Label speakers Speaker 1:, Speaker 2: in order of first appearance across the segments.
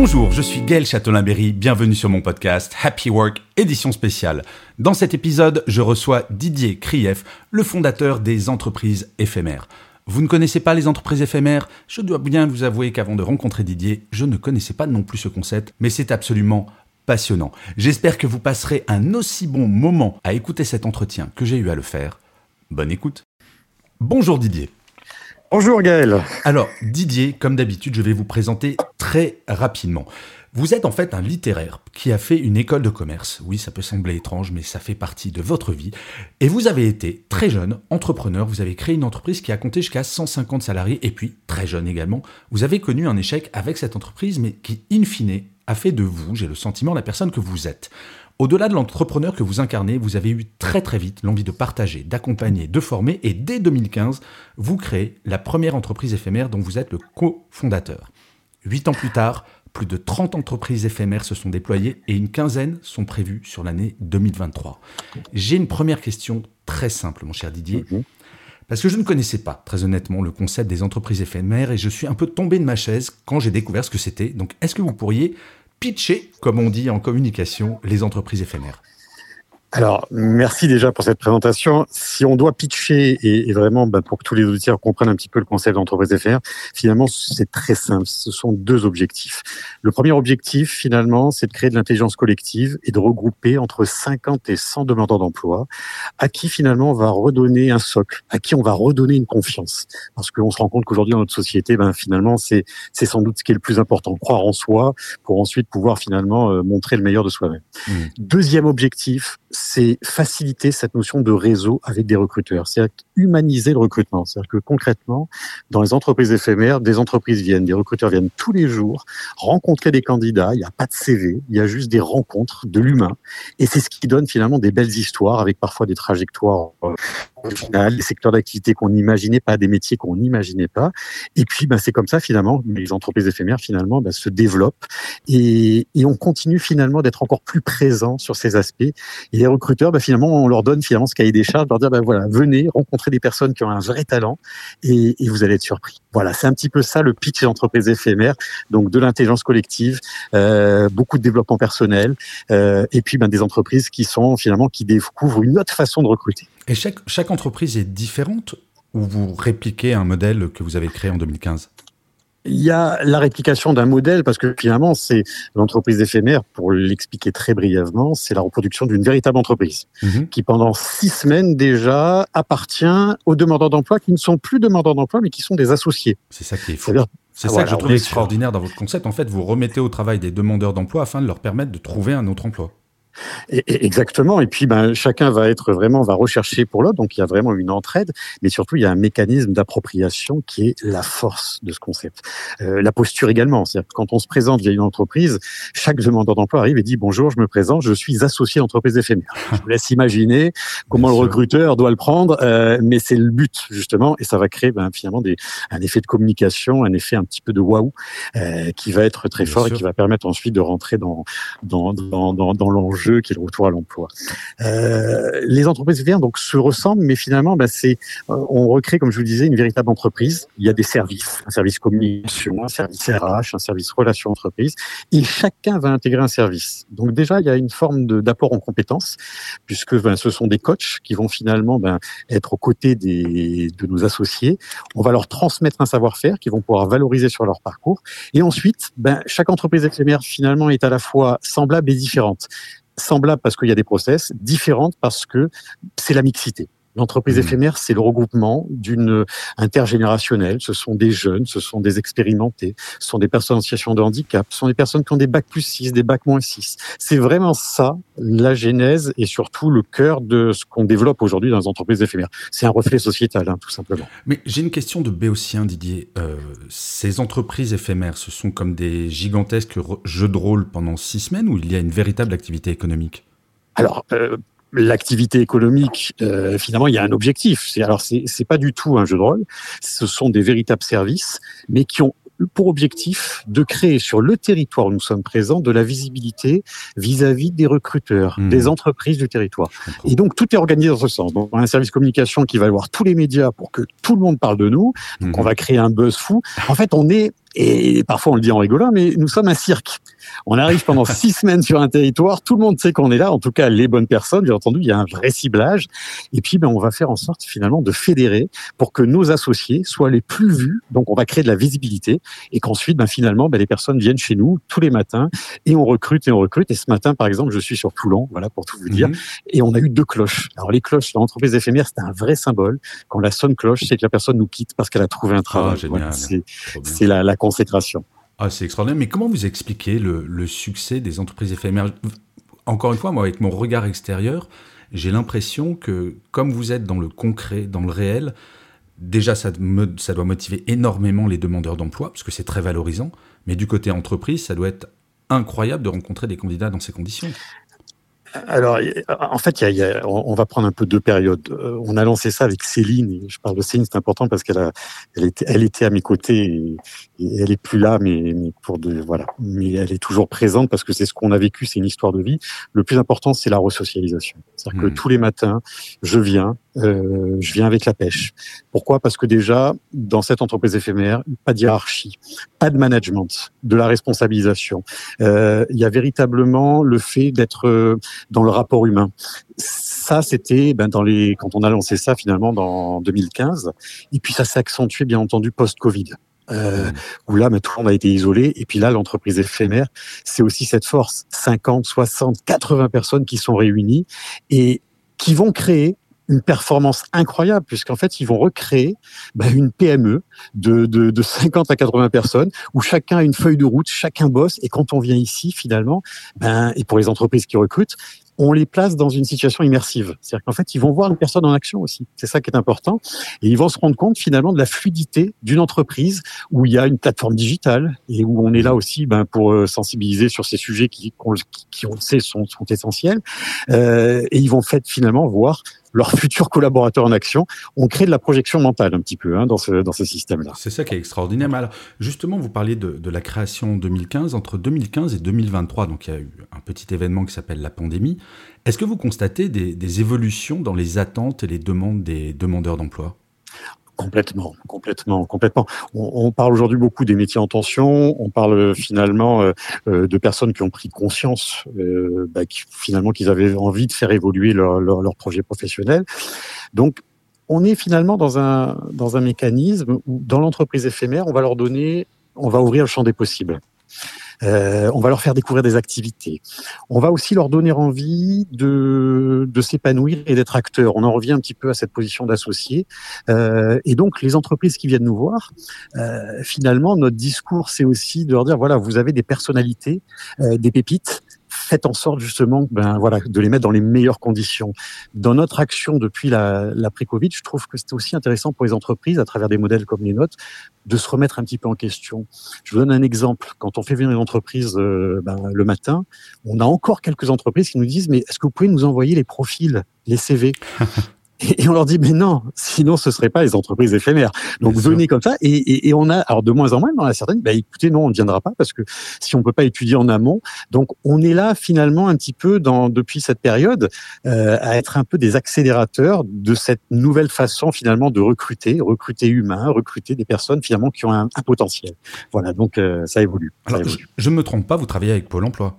Speaker 1: Bonjour, je suis Gaël Châtelain-Berry, bienvenue sur mon podcast Happy Work, édition spéciale. Dans cet épisode, je reçois Didier Krief, le fondateur des entreprises éphémères. Vous ne connaissez pas les entreprises éphémères? Je dois bien vous avouer qu'avant de rencontrer Didier, je ne connaissais pas non plus ce concept, mais c'est absolument passionnant. J'espère que vous passerez un aussi bon moment à écouter cet entretien que j'ai eu à le faire. Bonne écoute. Bonjour Didier.
Speaker 2: Bonjour Gaël.
Speaker 1: Alors Didier, comme d'habitude, je vais vous présenter très rapidement. Vous êtes en fait un littéraire qui a fait une école de commerce. Oui, ça peut sembler étrange, mais ça fait partie de votre vie. Et vous avez été très jeune, entrepreneur, vous avez créé une entreprise qui a compté jusqu'à 150 salariés, et puis, très jeune également, vous avez connu un échec avec cette entreprise, mais qui, in fine, a fait de vous, j'ai le sentiment, la personne que vous êtes. Au-delà de l'entrepreneur que vous incarnez, vous avez eu très très vite l'envie de partager, d'accompagner, de former et dès 2015, vous créez la première entreprise éphémère dont vous êtes le cofondateur. Huit ans plus tard, plus de 30 entreprises éphémères se sont déployées et une quinzaine sont prévues sur l'année 2023. J'ai une première question très simple, mon cher Didier.
Speaker 2: Mhm.
Speaker 1: Parce que je ne connaissais pas, très honnêtement, le concept des entreprises éphémères et je suis un peu tombé de ma chaise quand j'ai découvert ce que c'était. Donc, est-ce que vous pourriez pitcher, comme on dit en communication, les entreprises éphémères
Speaker 2: Alors, merci déjà pour cette présentation. Si on doit pitcher et, et vraiment bah, pour que tous les auditeurs comprennent un petit peu le concept d'entreprise éphémère, finalement, c'est très simple. Ce sont deux objectifs. Le premier objectif, finalement, c'est de créer de l'intelligence collective et de regrouper entre 50 et 100 demandeurs d'emploi à qui, finalement, on va redonner un socle, à qui on va redonner une confiance. Parce qu'on se rend compte qu'aujourd'hui, dans notre société, ben, finalement, c'est c'est sans doute ce qui est le plus important. Croire en soi pour ensuite pouvoir, finalement, euh, montrer le meilleur de soi-même.
Speaker 1: Mmh.
Speaker 2: Deuxième objectif, c'est faciliter cette notion de réseau avec des recruteurs, c'est-à-dire humaniser le recrutement. C'est-à-dire que concrètement, dans les entreprises éphémères, des entreprises viennent, des recruteurs viennent tous les jours rencontrer des candidats. Il n'y a pas de CV, il y a juste des rencontres, de l'humain, et c'est ce qui donne finalement des belles histoires avec parfois des trajectoires euh, originales, des secteurs d'activité qu'on n'imaginait pas, des métiers qu'on n'imaginait pas. Et puis, ben, c'est comme ça finalement, les entreprises éphémères finalement ben, se développent et, et on continue finalement d'être encore plus présent sur ces aspects. Et les recruteurs, ben, finalement, on leur donne finalement ce cahier des charges, leur dire, ben, voilà, venez rencontrer des personnes qui ont un vrai talent et, et vous allez être surpris. Voilà, c'est un petit peu ça le pitch des entreprises éphémères. Donc, de l'intelligence collective, euh, beaucoup de développement personnel, euh, et puis ben, des entreprises qui sont finalement qui découvrent une autre façon de recruter.
Speaker 1: Et chaque, chaque entreprise est différente ou vous répliquez un modèle que vous avez créé en 2015
Speaker 2: Il y a la réplication d'un modèle parce que finalement, c'est l'entreprise éphémère, pour l'expliquer très brièvement, c'est la reproduction d'une véritable entreprise
Speaker 1: Mhm.
Speaker 2: qui, pendant six semaines déjà, appartient aux demandeurs d'emploi qui ne sont plus demandeurs d'emploi mais qui sont des associés.
Speaker 1: C'est ça qui est fou.
Speaker 2: C'est-à-dire,
Speaker 1: C'est ça
Speaker 2: Voilà,
Speaker 1: que je trouve extraordinaire dans votre concept. En fait, vous remettez au travail des demandeurs d'emploi afin de leur permettre de trouver un autre emploi.
Speaker 2: Et- et- Exactement. Et puis, ben, chacun va être vraiment va rechercher pour l'autre. Donc, il y a vraiment une entraide, mais surtout, il y a un mécanisme d'appropriation qui est la force de ce concept. Euh, la posture également. C'est-à-dire que quand on se présente via une entreprise, chaque demandeur d'emploi arrive et dit bonjour, je me présente, je suis associé d'entreprise éphémère. Je vous laisse imaginer comment
Speaker 1: Bien
Speaker 2: le
Speaker 1: sûr.
Speaker 2: recruteur doit le prendre, euh, mais c'est le but justement, et ça va créer ben, finalement des, un effet de communication, un effet un petit peu de waouh, euh, qui va être très
Speaker 1: Bien
Speaker 2: fort
Speaker 1: sûr.
Speaker 2: et qui va permettre ensuite de rentrer dans dans dans dans, dans l'enjeu qui est le retour à l'emploi. Euh, les entreprises vertes donc se ressemblent, mais finalement, bah, c'est euh, on recrée, comme je vous le disais, une véritable entreprise. Il y a des services, un service communication, un service RH, un service relations entreprise, et chacun va intégrer un service. Donc déjà, il y a une forme d'apport en compétences, puisque ben, ce sont des coachs qui vont finalement ben, être aux côtés de nos associés. On va leur transmettre un savoir-faire qu'ils vont pouvoir valoriser sur leur parcours. Et ensuite, ben, chaque entreprise éphémère finalement est à la fois semblable et différente. Semblable parce qu'il y a des process, différente parce que c'est la mixité. L'entreprise
Speaker 1: Mmh.
Speaker 2: éphémère, c'est le regroupement d'une intergénérationnelle. Ce sont des jeunes, ce sont des expérimentés, ce sont des personnes en situation de handicap, ce sont des personnes qui ont des bacs plus 6, des bacs moins 6. C'est vraiment ça, la genèse et surtout le cœur de ce qu'on développe aujourd'hui dans les entreprises éphémères. C'est un reflet sociétal, hein, tout simplement.
Speaker 1: Mais j'ai une question de béotien, Didier. Euh, ces entreprises éphémères, ce sont comme des gigantesques jeux de rôle pendant six semaines ou il y a une véritable activité économique?
Speaker 2: Alors, euh, l'activité économique, euh, finalement, il y a un objectif. C'est alors c'est c'est pas du tout un jeu de rôle. Ce sont des véritables services, mais qui ont pour objectif de créer sur le territoire où nous sommes présents de la visibilité vis-à-vis des recruteurs,
Speaker 1: Mhm.
Speaker 2: des entreprises du territoire. Et donc tout est organisé dans ce sens. Donc on a un service communication qui va voir tous les médias pour que tout le monde parle de nous.
Speaker 1: Mhm.
Speaker 2: On va créer un buzz fou. En fait, on est et parfois on le dit en rigolant, mais nous sommes un cirque. On arrive pendant six semaines sur un territoire, tout le monde sait qu'on est là, en tout cas les bonnes personnes, bien entendu, il y a un vrai ciblage. Et puis ben, on va faire en sorte finalement de fédérer pour que nos associés soient les plus vus. Donc on va créer de la visibilité et qu'ensuite ben, finalement ben, les personnes viennent chez nous tous les matins et on recrute et on recrute. Et ce matin par exemple, je suis sur Toulon, voilà pour tout vous dire
Speaker 1: Mhm.
Speaker 2: et on a eu deux cloches. Alors les cloches l'entreprise éphémère, c'est un vrai symbole. Quand la sonne cloche, c'est que la personne nous quitte parce qu'elle a trouvé un travail.
Speaker 1: Ah.
Speaker 2: Voilà, c'est la, la consécration.
Speaker 1: Ah, c'est extraordinaire. Mais comment vous expliquez le, succès des entreprises éphémères? Encore une fois, moi, avec mon regard extérieur, j'ai l'impression que comme vous êtes dans le concret, dans le réel, déjà, ça, ça doit motiver énormément les demandeurs d'emploi, parce que c'est très valorisant. Mais du côté entreprise, ça doit être incroyable de rencontrer des candidats dans ces conditions.
Speaker 2: Alors, en fait, y a- y a- on va prendre un peu deux périodes. Euh, On a lancé ça avec Céline. Je parle de Céline, c'est important parce qu'elle elle était, elle était à mes côtés et, et elle est plus là, mais, mais pour de, voilà. Mais elle est toujours présente parce que c'est ce qu'on a vécu, c'est une histoire de vie. Le plus important, c'est la resocialisation. C'est-à-dire que tous les matins, je viens, euh, je viens avec la pêche. Pourquoi? Parce que déjà, dans cette entreprise éphémère, pas de hiérarchie, pas de management, de la responsabilisation. Euh, il y a véritablement le fait d'être euh, dans le rapport humain. Ça, c'était ben, dans les quand on a lancé ça finalement dans 2015, et puis ça s'est accentué bien entendu post-Covid. Euh, où là, ben, tout le monde a été isolé, et puis là, l'entreprise éphémère, c'est aussi cette force, 50, 60, 80 personnes qui sont réunies et qui vont créer une performance incroyable, puisqu'en fait, ils vont recréer ben, une PME de, de, de 50 à 80 personnes, où chacun a une feuille de route, chacun bosse, et quand on vient ici, finalement, ben, et pour les entreprises qui recrutent, on les place dans une situation immersive. C'est-à-dire qu'en fait, ils vont voir une personne en action aussi. C'est ça qui est important. Et ils vont se rendre compte finalement de la fluidité d'une entreprise où il y a une plateforme digitale et où on est là aussi ben, pour euh, sensibiliser sur ces sujets qui, qui, qui, on le sait, sont, sont essentiels. Euh, et ils vont fait finalement voir leurs futurs collaborateurs en action. On crée de la projection mentale un petit peu hein, dans ce, dans ce système-là.
Speaker 1: C'est ça qui est extraordinaire. Alors, justement, vous parliez de, la création en 2015. Entre 2015 et 2023, donc il y a eu un petit événement qui s'appelle la pandémie. Est-ce que vous constatez des évolutions dans les attentes et les demandes des demandeurs d'emploi?
Speaker 2: Complètement, complètement, complètement. On, parle aujourd'hui beaucoup des métiers en tension. On parle euh, finalement euh, euh, de personnes qui ont pris conscience, bah, finalement, qu'ils avaient envie de faire évoluer leur projet professionnel. Donc, on est finalement dans un dans un mécanisme où, dans l'entreprise éphémère, on va leur donner, on va ouvrir le champ des possibles. Euh, on va leur faire découvrir des activités. On va aussi leur donner envie de, de s'épanouir et d'être acteurs. On en revient un petit peu à cette position d'associé. Euh, et donc, les entreprises qui viennent nous voir, euh, finalement, notre discours, c'est aussi de leur dire, voilà, vous avez des personnalités, euh, des pépites, faites en sorte justement ben, voilà, de les mettre dans les meilleures conditions. Dans notre action depuis la, l'après-Covid, je trouve que c'était aussi intéressant pour les entreprises, à travers des modèles comme les nôtres, de se remettre un petit peu en question. Je vous donne un exemple. Quand on fait venir une entreprise euh, ben, le matin, on a encore quelques entreprises qui nous disent, mais est-ce que vous pouvez nous envoyer les profils, les CV et on leur dit, mais non, sinon ce serait pas les entreprises éphémères. Donc
Speaker 1: Bien sûr.
Speaker 2: venez comme ça. Et, et, et on a, alors de moins en moins, mais on a certaines, bah, écoutez, non, on ne viendra pas parce que si on peut pas étudier en amont, donc on est là finalement un petit peu dans depuis cette période euh, à être un peu des accélérateurs de cette nouvelle façon finalement de recruter, recruter humain, recruter des personnes finalement qui ont un, un potentiel. Voilà, donc euh, ça évolue. ça
Speaker 1: Alors, je,
Speaker 2: évolue.
Speaker 1: je ne me trompe pas, vous travaillez avec Pôle emploi.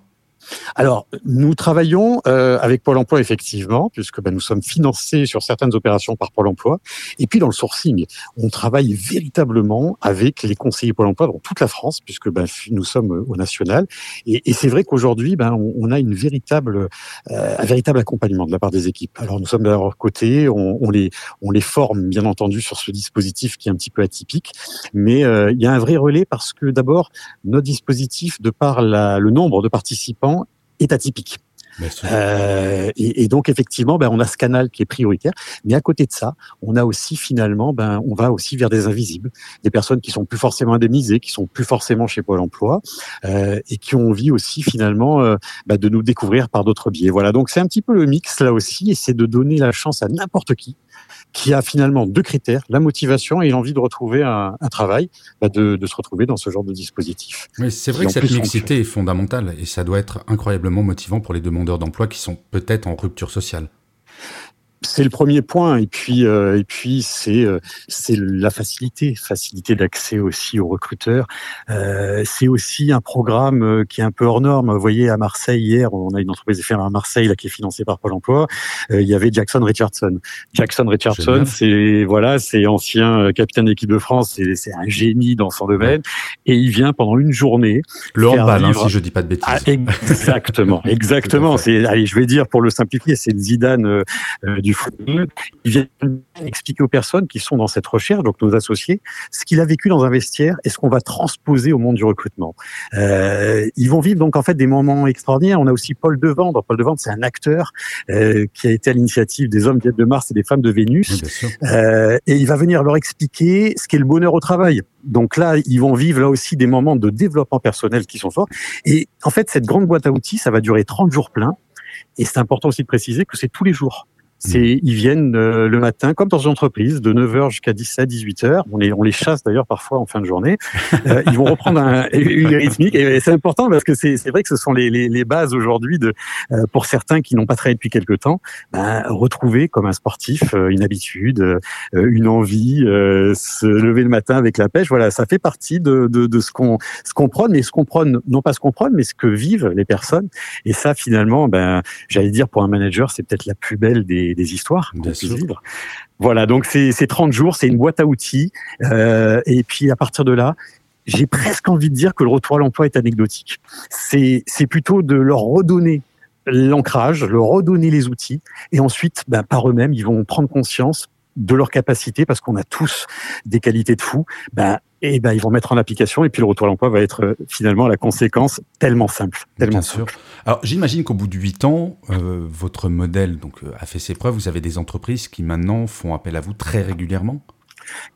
Speaker 2: Alors, nous travaillons euh, avec Pôle Emploi effectivement, puisque ben, nous sommes financés sur certaines opérations par Pôle Emploi. Et puis dans le sourcing, on travaille véritablement avec les conseillers Pôle Emploi dans toute la France, puisque ben, nous sommes au national. Et, c'est vrai qu'aujourd'hui, ben, on, a euh, un véritable accompagnement de la part des équipes. Alors nous sommes de leur côté, on, les, forme bien entendu sur ce dispositif qui est un petit peu atypique, mais euh, il y a un vrai relais parce que d'abord notre dispositif, de par le nombre de participants, est atypique. Euh, et, et, donc effectivement, ben, on a ce canal qui est prioritaire, mais à côté de ça, on a aussi finalement, ben, on va aussi vers des invisibles, des personnes qui sont plus forcément indemnisées, qui sont plus forcément chez Pôle Emploi, euh, et qui ont envie aussi finalement euh, ben, de nous découvrir par d'autres biais. Voilà, donc c'est un petit peu le mix là aussi, et c'est de donner la chance à n'importe qui qui a finalement deux critères, la motivation et l'envie de retrouver un, un travail, bah de, de, se retrouver dans ce genre de dispositif.
Speaker 1: Oui, c'est vrai que cette mixité est fondamentale et ça doit être incroyablement motivant pour les demandeurs d'emploi qui sont peut-être en rupture sociale
Speaker 2: c'est le premier point. Et puis euh, et puis c'est euh, c'est la facilité facilité d'accès aussi aux recruteurs. Euh, c'est aussi un programme euh, qui est un peu hors norme. Vous voyez à Marseille hier on a une entreprise éphémère à Marseille là qui est financée par Pôle Emploi. Euh, il y avait Jackson Richardson. Jackson Richardson c'est voilà c'est ancien euh, capitaine d'équipe de France. C'est c'est un génie dans son domaine. Et il vient pendant une journée
Speaker 1: le handball hein, si je dis pas de bêtises. Ah,
Speaker 2: exactement. Exactement. C'est allez je vais dire pour le simplifier c'est le Zidane du du il vient expliquer aux personnes qui sont dans cette recherche, donc nos associés, ce qu'il a vécu dans un vestiaire et ce qu'on va transposer au monde du recrutement. Euh, ils vont vivre donc en fait des moments extraordinaires. On a aussi Paul Devendre. Paul Devendre, c'est un acteur euh, qui a été à l'initiative des hommes de Mars et des femmes de Vénus. euh, et il va venir leur expliquer ce qu'est le bonheur au travail. Donc là, ils vont vivre là aussi des moments de développement personnel qui sont forts. Et en fait, cette grande boîte à outils, ça va durer 30 jours pleins. Et c'est important aussi de préciser que c'est tous les jours. C'est, ils viennent euh, le matin, comme dans une entreprise, de 9h jusqu'à 17, 18h. On les, on les chasse d'ailleurs parfois en fin de journée. Euh, ils vont reprendre un, une rythmique. Et c'est important parce que c'est, c'est vrai que ce sont les, les, les bases aujourd'hui de, euh, pour certains qui n'ont pas travaillé depuis quelque temps, ben, retrouver comme un sportif euh, une habitude, une envie, se lever le matin avec la pêche. Voilà, ça fait partie de, de, de ce qu'on, ce qu'on prône, mais ce qu'on prône, non pas ce qu'on prône, mais ce que vivent les personnes. Et ça, finalement, ben, j'allais dire pour un manager, c'est peut-être la plus belle des des, histoires qu'on puisse vivre. Voilà, donc c'est 30 jours, c'est une boîte à outils. Euh, et puis à partir de là, j'ai presque envie de dire que le retour à l'emploi est anecdotique. C'est plutôt de leur redonner l'ancrage, leur redonner les outils, et ensuite, ben, par eux-mêmes, ils vont prendre conscience de leur capacité, parce qu'on a tous des qualités de fou, ben, et ben ils vont mettre en application et puis le retour à l'emploi va être euh, finalement la conséquence tellement simple, tellement
Speaker 1: Bien
Speaker 2: simple.
Speaker 1: Sûr. Alors j'imagine qu'au bout de huit ans, euh, votre modèle donc euh, a fait ses preuves. Vous avez des entreprises qui maintenant font appel à vous très régulièrement?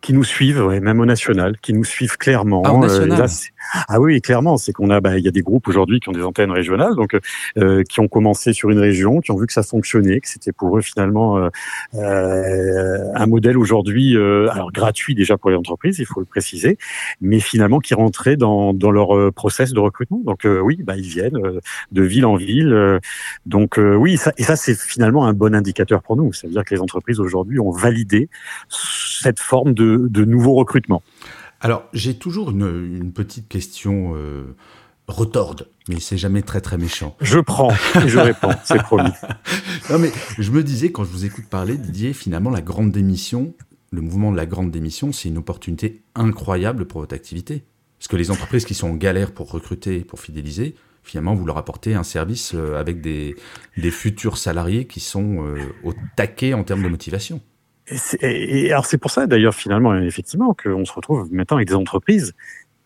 Speaker 2: Qui nous suivent, ouais, même au national, qui nous suivent clairement.
Speaker 1: Ah, au.
Speaker 2: Euh, là, ah oui, clairement, c'est qu'on a, bah, il y a des groupes aujourd'hui qui ont des antennes régionales, donc euh, qui ont commencé sur une région, qui ont vu que ça fonctionnait, que c'était pour eux finalement euh, euh un modèle aujourd'hui, euh, alors gratuit déjà pour les entreprises, il faut le préciser, mais finalement qui rentrait dans, dans leur process de recrutement. Donc oui, bah, ils viennent de ville en ville. donc oui, ça, et ça c'est finalement un bon indicateur pour nous. C'est-à-dire que les entreprises aujourd'hui ont validé cette forme de, de nouveaux recrutements.
Speaker 1: Alors, j'ai toujours une, une, petite question euh, retorde, mais c'est jamais très très méchant.
Speaker 2: Je prends et je réponds, c'est promis.
Speaker 1: Non, mais je me disais, quand je vous écoute parler, Didier, finalement, la grande démission, le mouvement de la grande démission, c'est une opportunité incroyable pour votre activité. Parce que les entreprises qui sont en galère pour recruter, pour fidéliser, finalement, vous leur apportez un service euh, avec des, des futurs salariés qui sont euh, au taquet en termes de motivation.
Speaker 2: Et, et alors c'est pour ça d'ailleurs finalement effectivement qu'on se retrouve maintenant avec des entreprises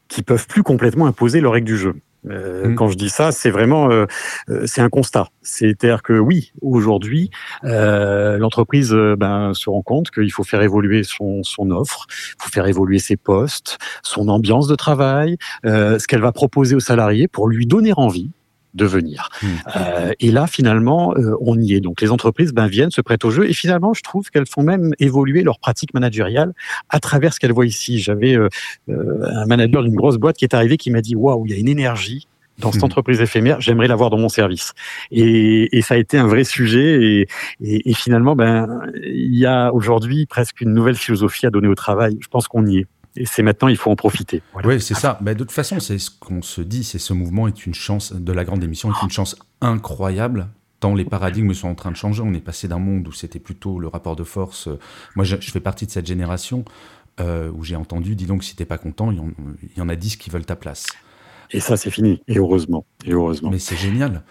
Speaker 2: qui peuvent plus complètement imposer leurs règles du jeu. Euh, mmh. Quand je dis ça, c'est vraiment euh, euh c'est un constat. C'est-à-dire que oui, aujourd'hui, euh, l'entreprise euh, ben, se rend compte qu'il faut faire évoluer son, son offre, il faut faire évoluer ses postes, son ambiance de travail, ce qu'elle va proposer aux salariés pour lui donner envie de venir. Mmh. Euh, et là, finalement, euh, on y est. Donc, les entreprises ben, viennent, se prêtent au jeu. Et finalement, je trouve qu'elles font même évoluer leur pratique managériale à travers ce qu'elles voient ici. J'avais euh, un manager d'une grosse boîte qui est arrivé qui m'a dit Waouh, il y a une énergie dans cette mmh. entreprise éphémère, j'aimerais l'avoir dans mon service. Et, et, ça a été un vrai sujet. Et, et, et finalement, ben, il y a aujourd'hui presque une nouvelle philosophie à donner au travail. Je pense qu'on y est. Et c'est maintenant, il faut en profiter.
Speaker 1: Oui, c'est ça. Mais de toute façon, c'est ce qu'on se dit, c'est ce mouvement est une chance de la grande émission est une chance incroyable tant les paradigmes sont en train de changer. On est passé d'un monde où c'était plutôt le rapport de force. Moi, je, fais partie de cette génération euh, où j'ai entendu, dis donc, si t'es pas content, il y, en, a dix qui veulent ta place.
Speaker 2: Et ça, c'est fini. Et heureusement. Et heureusement.
Speaker 1: Mais c'est génial.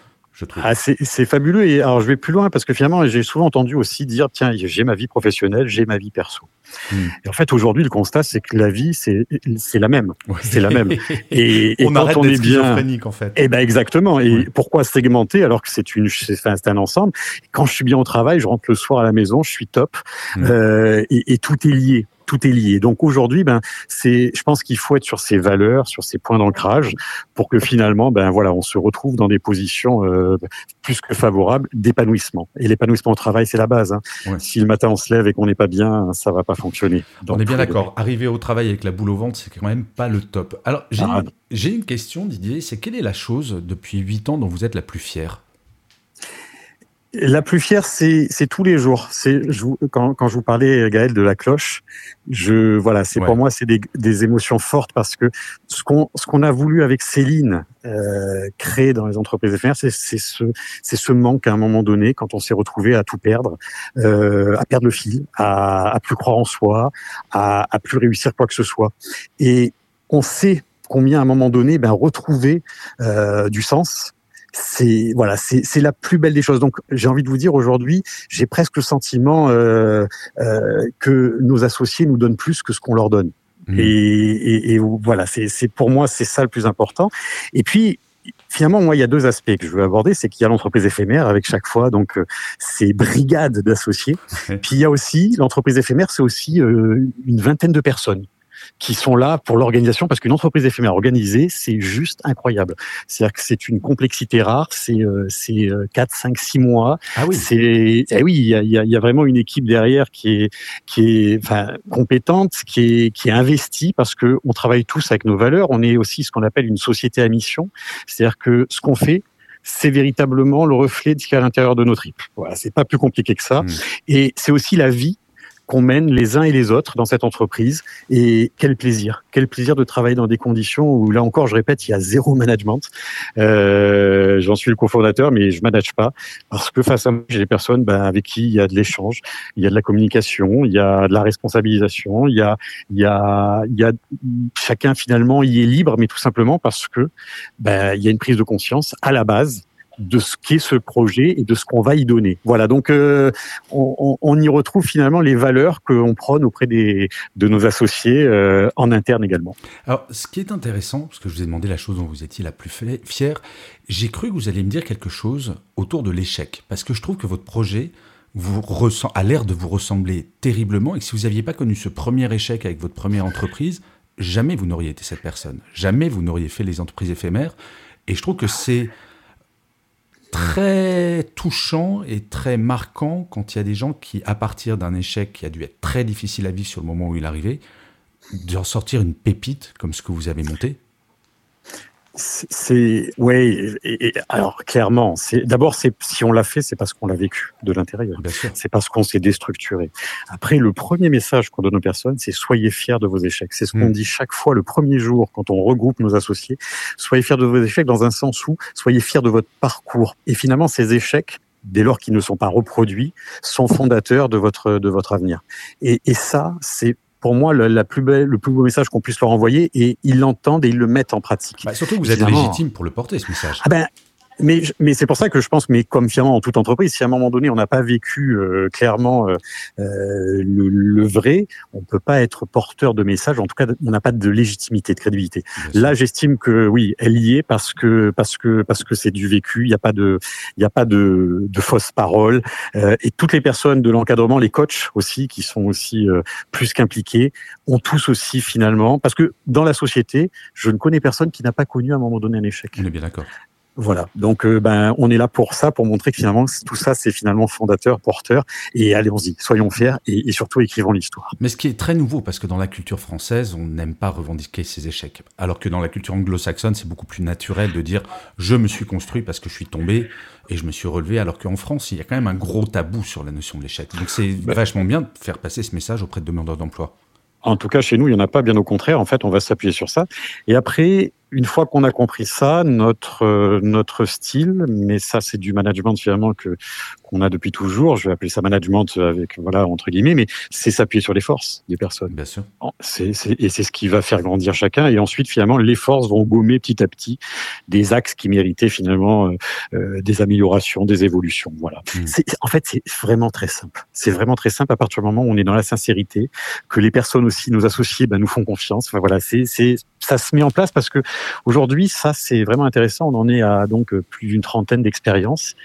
Speaker 2: Ah, c'est fabuleux. Et alors, je vais plus loin parce que finalement, j'ai souvent entendu aussi dire tiens, j'ai ma vie professionnelle, j'ai ma vie perso. Hmm. Et en fait, aujourd'hui, le constat, c'est que la vie, c'est la même. C'est la même. Et,
Speaker 1: on quand arrête on est bien, en fait.
Speaker 2: Et eh ben exactement. Et pourquoi segmenter alors que c'est une, c'est un ensemble? Quand je suis bien au travail, je rentre le soir à la maison, je suis top, euh, et, et, tout est lié tout est lié. Donc aujourd'hui, ben c'est, je pense qu'il faut être sur ses valeurs, sur ses points d'ancrage, pour que finalement, ben voilà, on se retrouve dans des positions euh, plus que favorables d'épanouissement. Et l'épanouissement au travail, c'est la base. Hein. Si le matin on se lève et qu'on n'est pas bien, ça va pas fonctionner.
Speaker 1: on est bien d'accord. Arriver au travail avec la boule au ventre, c'est quand même pas le top. Alors j'ai ah, une, une question, Didier. C'est quelle est la chose depuis huit ans dont vous êtes la plus fière?
Speaker 2: La plus fière, c'est tous les jours. C'est quand, quand je vous parlais, Gaël, de la cloche, je voilà, c'est pour moi c'est des, des, émotions fortes parce que ce qu'on ce qu'on a voulu avec Céline euh, créer dans les entreprises éphémères, c'est ce c'est ce manque à un moment donné quand on s'est retrouvé à tout perdre, euh, à perdre le fil, à, à plus croire en soi, à, à plus réussir quoi que ce soit. Et on sait combien à un moment donné, ben retrouver euh, du sens, c'est voilà, c'est la plus belle des choses. Donc j'ai envie de vous dire aujourd'hui, j'ai presque le sentiment euh, euh, que nos associés nous donnent plus que ce qu'on leur donne. Mmh. Et, et, et, voilà, c'est pour moi c'est ça le plus important. Et puis finalement, moi, il y a deux aspects que je veux aborder. C'est qu'il y a l'entreprise éphémère avec chaque fois donc euh, ces brigades d'associés. Puis il y a aussi l'entreprise éphémère, c'est aussi euh, une vingtaine de personnes qui sont là pour l'organisation parce qu'une entreprise éphémère organisée, c'est juste incroyable. C'est-à-dire que c'est une complexité rare, c'est euh, c'est 4 5 6 mois.
Speaker 1: Ah oui.
Speaker 2: C'est eh oui, il y a, y, a, y a, vraiment une équipe derrière qui est qui est enfin compétente, qui est qui est investie parce que on travaille tous avec nos valeurs, on est aussi ce qu'on appelle une société à mission, c'est-à-dire que ce qu'on fait c'est véritablement le reflet de ce qu'il y a à l'intérieur de nos tripes. Voilà, c'est pas plus compliqué que ça. Mmh. Et c'est aussi la vie qu'on mène les uns et les autres dans cette entreprise. Et quel plaisir, quel plaisir de travailler dans des conditions où, là encore, je répète, il y a zéro management. Euh, J'en suis le cofondateur, mais je manage pas parce que face à moi, j'ai des personnes ben, avec qui il y a de l'échange, il y a de la communication, il y a de la responsabilisation, il y a, il y a, il y a chacun finalement y est libre, mais tout simplement parce que ben, il y a une prise de conscience à la base de ce qu'est ce projet et de ce qu'on va y donner. Voilà, donc euh, on, y retrouve finalement les valeurs que l'on prône auprès des, de nos associés euh, en interne également.
Speaker 1: Alors, ce qui est intéressant, parce que je vous ai demandé la chose dont vous étiez la plus fière, j'ai cru que vous alliez me dire quelque chose autour de l'échec, parce que je trouve que votre projet vous ressent, a l'air de vous ressembler terriblement, et que si vous n'aviez pas connu ce premier échec avec votre première entreprise, jamais vous n'auriez été cette personne, jamais vous n'auriez fait les entreprises éphémères, et je trouve que c'est très touchant et très marquant quand il y a des gens qui, à partir d'un échec qui a dû être très difficile à vivre sur le moment où il arrivait, de sortir une pépite comme ce que vous avez monté
Speaker 2: c'est oui. Et, alors clairement, c'est d'abord c'est si on l'a fait, c'est parce qu'on l'a vécu de l'intérieur. C'est parce qu'on s'est déstructuré. Après, le premier message qu'on donne aux personnes, c'est soyez fiers de vos échecs. C'est ce qu'on hmm. dit chaque fois le premier jour quand on regroupe nos associés. Soyez fiers de vos échecs dans un sens où soyez fiers de votre parcours. Et finalement, ces échecs, dès lors qu'ils ne sont pas reproduits, sont fondateurs de votre de votre avenir. Et, et ça, c'est pour moi, le, la plus belle, le plus beau message qu'on puisse leur envoyer, et ils l'entendent et ils le mettent en pratique.
Speaker 1: Bah, surtout que vous êtes légitime pour le porter, ce message.
Speaker 2: Ah ben, mais, mais c'est pour ça que je pense, mais comme finalement en toute entreprise, si à un moment donné on n'a pas vécu euh, clairement euh, euh, le, le, vrai, on peut pas être porteur de message. En tout cas, on n'a pas de légitimité, de crédibilité. Là, j'estime que oui, elle y est parce que parce que parce que c'est du vécu. Il n'y a pas de il y a pas de, de fausses paroles. et toutes les personnes de l'encadrement, les coachs aussi, qui sont aussi plus qu'impliqués, ont tous aussi finalement, parce que dans la société, je ne connais personne qui n'a pas connu à un moment donné un échec.
Speaker 1: On est bien d'accord.
Speaker 2: Voilà. Donc, euh, ben, on est là pour ça, pour montrer que finalement, tout ça, c'est finalement fondateur, porteur. Et allons-y, soyons fiers et, surtout écrivons l'histoire.
Speaker 1: Mais ce qui est très nouveau, parce que dans la culture française, on n'aime pas revendiquer ses échecs. Alors que dans la culture anglo-saxonne, c'est beaucoup plus naturel de dire je me suis construit parce que je suis tombé et je me suis relevé. Alors qu'en France, il y a quand même un gros tabou sur la notion de l'échec. Donc, c'est vachement bien de faire passer ce message auprès de demandeurs d'emploi.
Speaker 2: En tout cas, chez nous, il n'y en a pas, bien au contraire. En fait, on va s'appuyer sur ça. Et après, une fois qu'on a compris ça, notre euh, notre style, mais ça c'est du management finalement que qu'on a depuis toujours. Je vais appeler ça management avec voilà entre guillemets, mais c'est s'appuyer sur les forces des personnes.
Speaker 1: Bien sûr.
Speaker 2: C'est, et c'est ce qui va faire grandir chacun. Et ensuite finalement les forces vont gommer petit à petit des axes qui méritaient finalement euh, euh des améliorations, des évolutions. Voilà. Mmh. En fait c'est vraiment très simple. C'est vraiment très simple à partir du moment où on est dans la sincérité, que les personnes aussi, nos associés, ben, nous font confiance. Enfin voilà, c'est c'est ça se met en place parce que Aujourd'hui, ça c'est vraiment intéressant. On en est à donc plus d'une trentaine d'expériences.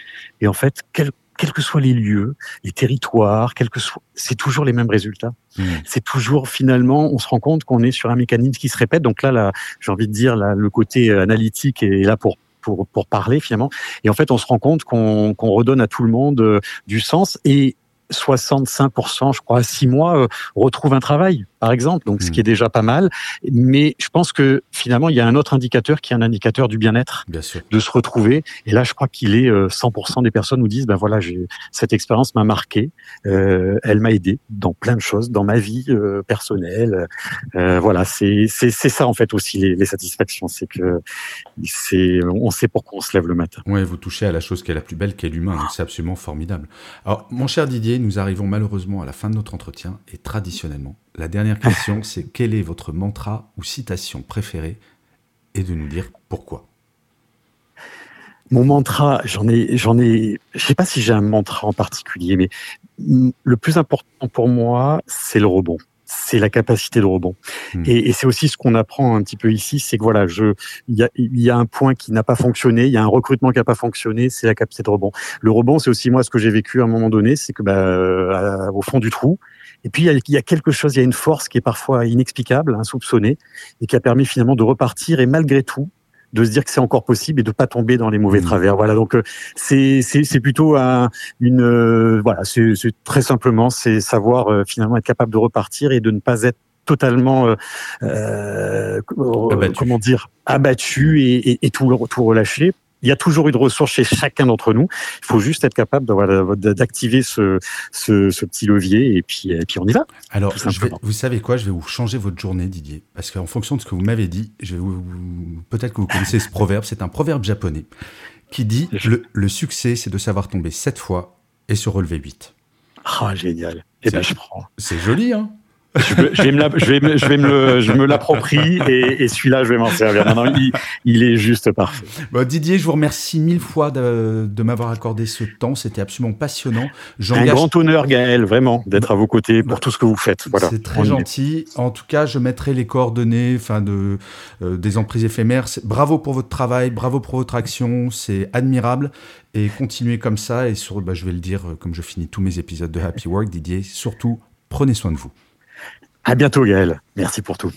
Speaker 2: Et en fait, quels que soient les lieux, les territoires, quel que soit, c'est toujours les mêmes résultats. Mmh. C'est toujours finalement, on se rend compte qu'on est sur un mécanisme qui se répète. Donc là, là j'ai envie de dire, là, le côté analytique est là pour pour, pour parler finalement. Et en fait, on se rend compte qu'on qu'on redonne à tout le monde euh, du sens. Et 65%, je crois, à six mois, euh, retrouvent un travail, par exemple. Donc, ce qui hmm. est déjà pas mal. Mais je pense que finalement, il y a un autre indicateur qui est un indicateur du bien-être, de se retrouver. Et là, je crois qu'il est 100% euh, des personnes nous disent, ben voilà, cette expérience m'a marqué, euh, elle m'a aidé dans plein de choses, dans ma vie personnelle. voilà, c'est ça en fait aussi les, satisfactions, c'est que c'est on sait pourquoi on se lève le matin.
Speaker 1: Ouais, vous touchez à la chose qui est la plus belle, qui est l'humain. C'est absolument formidable. Alors, mon cher Didier, nous arrivons malheureusement à la fin de notre entretien et traditionnellement, la dernière question, c'est quel est votre mantra ou citation préférée et de nous dire pourquoi?
Speaker 2: Mon mantra, j'en ai, j'en ai, je sais pas si j'ai un mantra en particulier, mais le plus important pour moi, c'est le rebond c'est la capacité de rebond. Hmm. Et, et c'est aussi ce qu'on apprend un petit peu ici, c'est que voilà, je, il y a, y a un point qui n'a pas fonctionné, il y a un recrutement qui n'a pas fonctionné, c'est la capacité de rebond. Le rebond, c'est aussi moi ce que j'ai vécu à un moment donné, c'est que bah, euh, au fond du trou, et puis il y, a, quelque chose, il y a une force qui est parfois inexplicable, insoupçonnée, et qui a permis finalement de repartir et malgré tout de se dire que c'est encore possible et de pas tomber dans les mauvais mmh. travers. Voilà, donc euh, c'est c'est plutôt un, une euh, voilà, c'est très simplement c'est savoir euh, finalement être capable de repartir et de ne pas être totalement euh, comment dire abattu et, et, et tout, tout relâcher il y a toujours une ressource chez chacun d'entre nous. Il faut juste être capable d'activer ce, ce, ce, petit levier et puis, et puis on y va.
Speaker 1: Alors, vous savez quoi Je vais vous changer votre journée, Didier, parce qu'en fonction de ce que vous m'avez dit, peut-être que vous connaissez ce proverbe. C'est un proverbe japonais qui dit le, le succès, c'est de savoir tomber sept fois et se relever huit.
Speaker 2: Ah, génial. Eh ben, je prends.
Speaker 1: C'est joli, hein
Speaker 2: je, vais me je vais je vais me je me l'approprie et, et celui-là, je vais m'en servir. Non, non, il, il, est juste parfait.
Speaker 1: Bon, Didier, je vous remercie mille fois de, de m'avoir accordé ce temps. C'était absolument passionnant.
Speaker 2: Un grand honneur, Gaël, vraiment, d'être à vos côtés pour tout ce que vous faites. Voilà.
Speaker 1: C'est très gentil. En tout cas, je mettrai les coordonnées, enfin, de euh, des emprises éphémères. Bravo pour votre travail, bravo pour votre action. C'est admirable. Et continuez comme ça. Et sur, bah, je vais le dire, euh, comme je finis tous mes épisodes de Happy Work, Didier, surtout, prenez soin de vous.
Speaker 2: À bientôt, Gaël. Merci pour tout.